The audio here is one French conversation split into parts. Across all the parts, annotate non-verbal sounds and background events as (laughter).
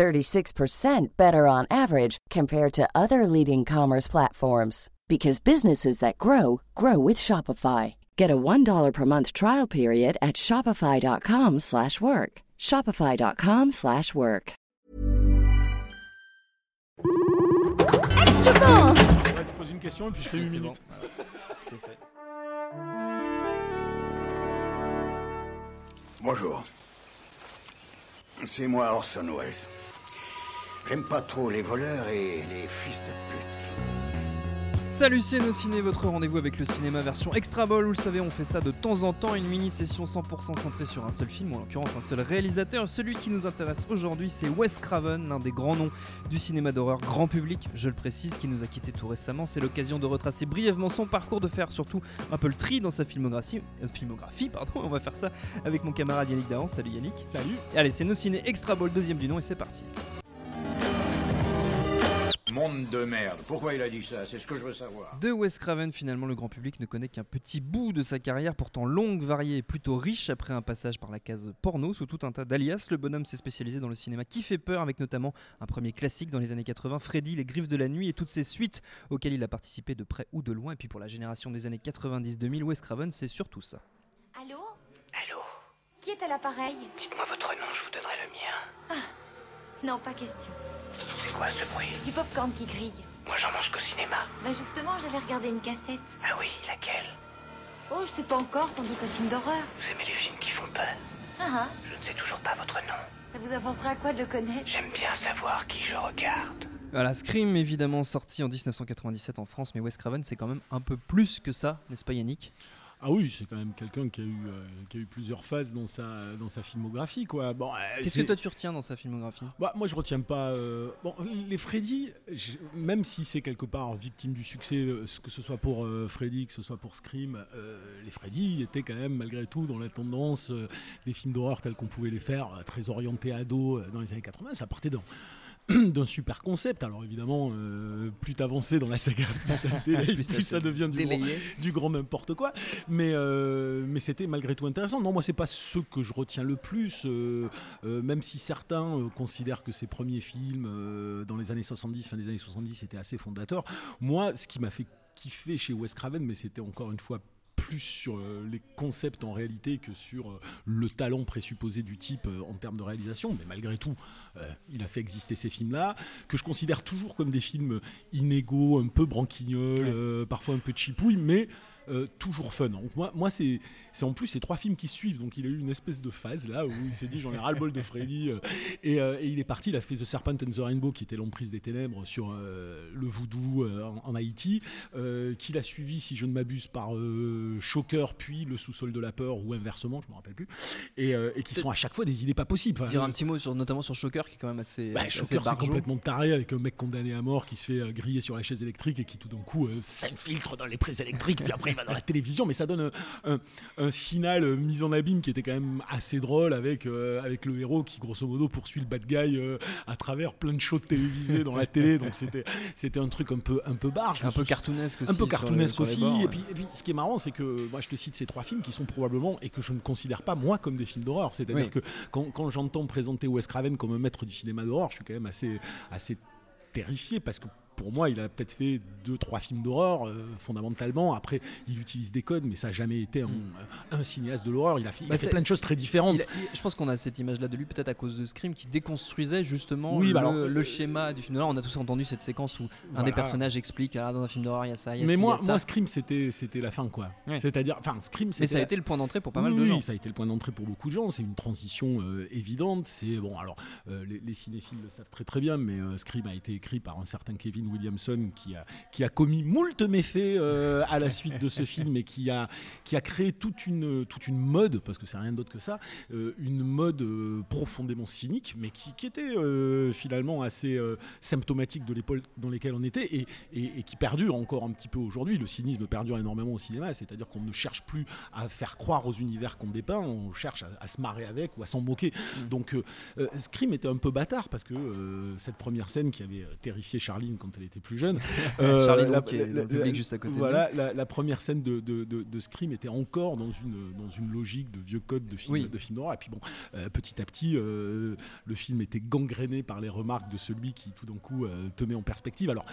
36% better on average compared to other leading commerce platforms because businesses that grow grow with Shopify. Get a $1 per month trial period at shopify.com/work. shopify.com/work. Extra ball. Ouais, tu poses une question et puis je fais une minute. (laughs) C'est fait. Bonjour. C'est moi Orson Welles. J'aime pas trop les voleurs et les fils de pute. Salut c'est nos ciné, votre rendez-vous avec le cinéma version Extra Ball. Vous le savez, on fait ça de temps en temps, une mini-session 100% centrée sur un seul film, ou en l'occurrence un seul réalisateur. Celui qui nous intéresse aujourd'hui, c'est Wes Craven, l'un des grands noms du cinéma d'horreur grand public, je le précise, qui nous a quitté tout récemment. C'est l'occasion de retracer brièvement son parcours, de faire surtout un peu le tri dans sa filmographie. euh, filmographie pardon. (laughs) On va faire ça avec mon camarade Yannick Dahan. Salut Yannick. Salut. Allez, c'est nos ciné Extra Ball, deuxième du nom, et c'est parti. Monde de merde. Pourquoi il a dit ça? C'est ce que je veux savoir. De Wes Craven, finalement, le grand public ne connaît qu'un petit bout de sa carrière, pourtant longue, variée et plutôt riche. Après un passage par la case porno sous tout un tas d'alias, le bonhomme s'est spécialisé dans le cinéma qui fait peur, avec notamment un premier classique dans les années 80, Freddy, Les Griffes de la Nuit et toutes ses suites auxquelles il a participé de près ou de loin. Et puis pour la génération des années 90-2000, Wes Craven, c'est surtout ça. Allô? Allô? Qui est à l'appareil? Dites-moi votre nom, je vous mien. Non, pas question. C'est quoi ce bruit Du popcorn qui grille. Moi j'en mange qu'au cinéma. Bah justement, j'allais regarder une cassette. Ah oui, laquelle Oh, je sais pas encore, sans doute un film d'horreur. Vous aimez les films qui font peur Ah ah, Je ne sais toujours pas votre nom. ça vous avancera à quoi de le connaître? J'aime bien savoir qui je regarde. Voilà, Scream, évidemment sorti en 1997 en France, mais Wes Craven, c'est quand même un peu plus que ça, n'est-ce pas Yannick? Ah oui, c'est quand même quelqu'un qui a eu euh, qui a eu plusieurs phases dans sa dans sa filmographie quoi. Bon, euh, Qu'est-ce que toi tu retiens dans sa filmographie? Bah, moi, je retiens pas. euh, Bon, les Freddy, je- même si c'est quelque part victime du succès, que ce soit pour Freddy, que ce soit pour Scream, les Freddy étaient quand même malgré tout dans la tendance des films d'horreur tels qu'on pouvait les faire, très orientés ados dans les années 80. Ça partait d'un (clears throat) d'un super concept. Alors évidemment, euh, plus t'avançais dans la saga, (laughs) plus ça se (laughs) délaye, Plus plus, ça devient du grand, (laughs) du grand n'importe quoi. Mais, euh, mais c'était malgré tout intéressant. Non, moi, c'est pas ce que je retiens le plus, euh, même si certains considèrent que ses premiers films dans les années 70, fin des années 70, étaient assez fondateurs. Moi, ce qui m'a fait kiffer chez Wes Craven, mais c'était encore une fois plus sur euh, les concepts en réalité que sur euh, le talent présupposé du type euh, en termes de réalisation. Mais malgré tout, il a fait exister ces films-là, que je considère toujours comme des films inégaux, un peu branquignoles, euh, parfois un peu chipouilles, mais euh, toujours fun. Donc moi, moi c'est, c'est en plus ces trois films qui suivent. Donc il a eu une espèce de phase là où il s'est dit j'en ai ras le bol de Freddy. euh, et, euh, et il est parti, il a fait The Serpent and the Rainbow qui était l'emprise des ténèbres sur le voodoo en, en Haïti, qu'il a suivi, si je ne m'abuse, par Shocker, puis Le sous-sol de la peur ou inversement, je me rappelle plus. Et, et qui sont à chaque fois des idées pas possibles. Enfin, Dire un petit mot sur, notamment sur Shocker qui est quand même assez. bah, assez Shocker, c'est complètement taré avec un mec condamné à mort qui se fait griller sur la chaise électrique et qui tout d'un coup euh, s'infiltre dans les prises électriques, puis après dans la télévision. Mais ça donne un, un- un final euh, mis en abîme qui était quand même assez drôle avec, euh, avec le héros qui, grosso modo, poursuit le bad guy euh, à travers plein de shows télévisés dans la télé. Donc c'était c'était un truc un peu, un peu barge. Un peu cartoonesque aussi. un peu cartoonesque les aussi. bords, et, ouais. puis, et puis, ce qui est marrant, c'est que moi, je te cite ces trois films qui sont probablement et que je ne considère pas moi comme des films d'horreur. C'est-à-dire Oui. que quand, quand j'entends présenter Wes Craven comme un maître du cinéma d'horreur, je suis quand même assez, assez terrifié parce que pour moi, il a peut-être fait deux, trois films d'horreur euh, fondamentalement. Après, il utilise des codes, mais ça n'a jamais été un, un cinéaste de l'horreur. Il a fait, il Bah, a fait c'est- plein de choses très différentes. A- je pense qu'on a cette image-là de lui peut-être à cause de Scream qui déconstruisait justement Oui, le, bah alors, le euh, schéma du film d'horreur. On a tous entendu cette séquence où un des personnages explique ah, dans un film d'horreur il y a ça, il y a Mais ci, moi, y a moi, ça. Scream, c'était, la fin, quoi. Ouais. C'est-à-dire, enfin, Scream, Mais c'était ça a été le point d'entrée pour pas mal oui, de gens. Oui, ça a été le point d'entrée pour beaucoup de gens. C'est une transition euh, évidente. C'est bon, alors euh, les, les cinéphiles le savent très très bien, mais Scream a été écrit par un certain Kevin Williamson qui a, qui a commis moult méfaits euh, à la suite de ce film et qui a, qui a créé toute une, toute une mode, parce que c'est rien d'autre que ça, euh, une mode euh, profondément cynique, mais qui, qui était finalement assez symptomatique de l'époque dans laquelle on était et, et- et qui perdure encore un petit peu aujourd'hui. Le cynisme perdure énormément au cinéma, c'est-à-dire qu'on ne cherche plus à faire croire aux univers qu'on dépeint, on cherche à, à se marrer avec ou à s'en moquer. Donc euh, euh, Scream était un peu bâtard parce que cette première scène qui avait terrifié Charline quand elle était plus jeune. (laughs) euh, Charline la- Roux qui est dans le public juste à côté Voilà, la, la première scène de, de, de- de Scream était encore dans une, dans une logique de vieux code de film, Oui. de film d'horreur. Et puis bon, euh, petit à petit, euh, le film était gangréné par les remarques de celui qui tout d'un coup te met en perspective. Alors.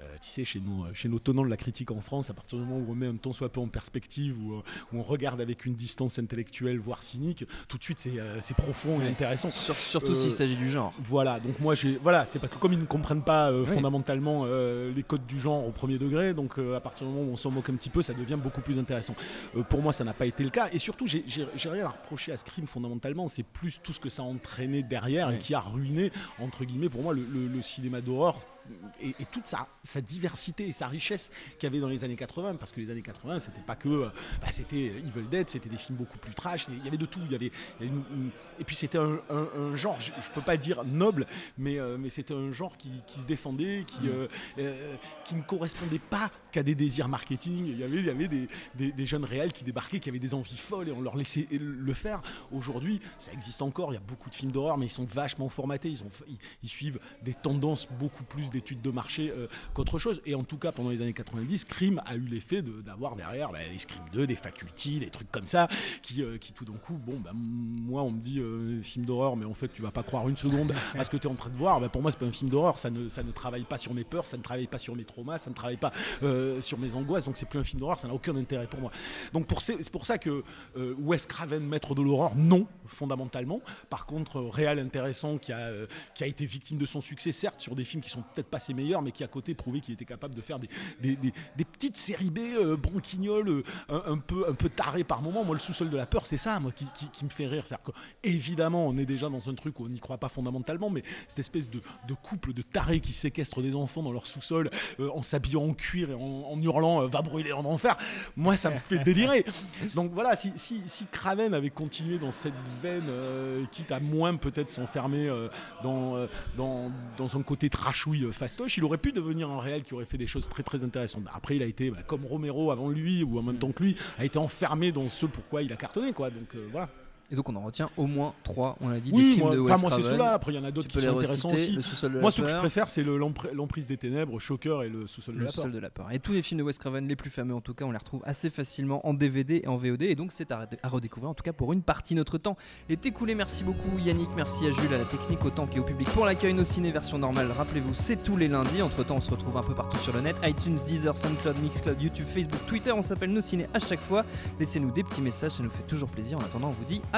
Euh, tu sais, chez nos, chez nos tenants de la critique en France, à partir du moment où on met un tant soit peu en perspective, où, euh, où on regarde avec une distance intellectuelle, voire cynique, tout de suite c'est euh, c'est profond et intéressant. Sur- surtout Euh, s'il s'agit du genre. Voilà, donc moi j'ai voilà, c'est parce que comme ils ne comprennent pas euh, Oui. fondamentalement euh, les codes du genre au premier degré, donc euh, à partir du moment où on s'en moque un petit peu, ça devient beaucoup plus intéressant. Euh, pour moi, ça n'a pas été le cas, et surtout j'ai- rien à reprocher à Scream fondamentalement, c'est plus tout ce que ça a entraîné derrière et qui a ruiné entre guillemets pour moi le, le- le cinéma d'horreur. Et, et toute sa, sa diversité et sa richesse qu'il y avait dans les années 80, parce que les années 80, c'était pas que. euh, bah, c'était Evil Dead, c'était des films beaucoup plus trash, il y avait de tout. Il y avait, il y avait une- une- et puis c'était un, un- un genre, je, je peux pas dire noble, mais, euh, mais c'était un genre qui, qui se défendait, qui, Mm. euh, euh, qui ne correspondait pas qu'à des désirs marketing. Il y avait, il y avait des, des- des jeunes réels qui débarquaient, qui avaient des envies folles et on leur laissait le faire. Aujourd'hui, ça existe encore, il y a beaucoup de films d'horreur, mais ils sont vachement formatés, ils, ont, ils, ils suivent des tendances beaucoup plus d'études de marché euh, qu'autre chose. Et en tout cas, pendant les années 90, Scream a eu l'effet d'avoir derrière bah, des Scream 2, des Faculty, des trucs comme ça, qui, euh, qui tout d'un coup, bon, bah, moi on me dit euh, film d'horreur, mais en fait tu vas pas croire une seconde à ce que tu es en train de voir. Bah, pour moi, c'est pas un film d'horreur, ça ne, ça ne travaille pas sur mes peurs, ça ne travaille pas sur mes traumas, ça ne travaille pas sur mes angoisses, donc c'est plus un film d'horreur, ça n'a aucun intérêt pour moi. Donc c'est pour ça que Wes Craven, maître de l'horreur, non, fondamentalement. Par contre, réal intéressant qui a, qui a été victime de son succès, certes, sur des films qui sont peut-être pas ses meilleurs, mais qui à côté prouvé qu'il était capable de faire des, des, des- petites séries B euh, branquignoles, euh, un, peu, un peu tarées par moment. Moi, le sous-sol de la peur, c'est ça, moi, qui, me fait rire. Que, évidemment, on est déjà dans un truc où on n'y croit pas fondamentalement, mais cette espèce de, de couple de tarés qui séquestrent des enfants dans leur sous-sol euh, en s'habillant en cuir et en, hurlant euh, va brûler en enfer, moi, ça me fait délirer. Donc voilà, si, si, si avait continué dans cette veine, quitte à moins peut-être s'enfermer dans, dans, dans un côté trashouille euh, il aurait pu devenir un réel qui aurait fait des choses très très intéressantes. Après, il a été, bah, comme Romero avant lui, ou en même temps que lui, a été enfermé dans ce pourquoi il a cartonné, quoi. Donc euh, voilà. Et donc on en retient au moins trois, on l'a dit, des Oui, films moi, de Wes enfin, moi c'est ceux-là. Après, il y en a d'autres qui sont intéressants aussi. Moi, ce que je préfère, c'est l'emprise des ténèbres, Shocker et le sous-sol de la de la peur. Et tous les films de Wes Craven, les plus fameux en tout cas, on les retrouve assez facilement en DVD et en VOD. Et donc c'est à, à redécouvrir en tout cas pour une partie. Notre temps est écoulé. Merci beaucoup Yannick, merci à Jules, à la technique, au temps et au public pour l'accueil. Nos ciné version normale, rappelez-vous, c'est tous les lundis. Entre temps, on se retrouve un peu partout sur le net iTunes, Deezer, Soundcloud, Mixcloud, YouTube, Facebook, Twitter. On s'appelle Nos ciné à chaque fois. Laissez-nous des petits messages, ça nous fait toujours plaisir. En attendant, on vous dit à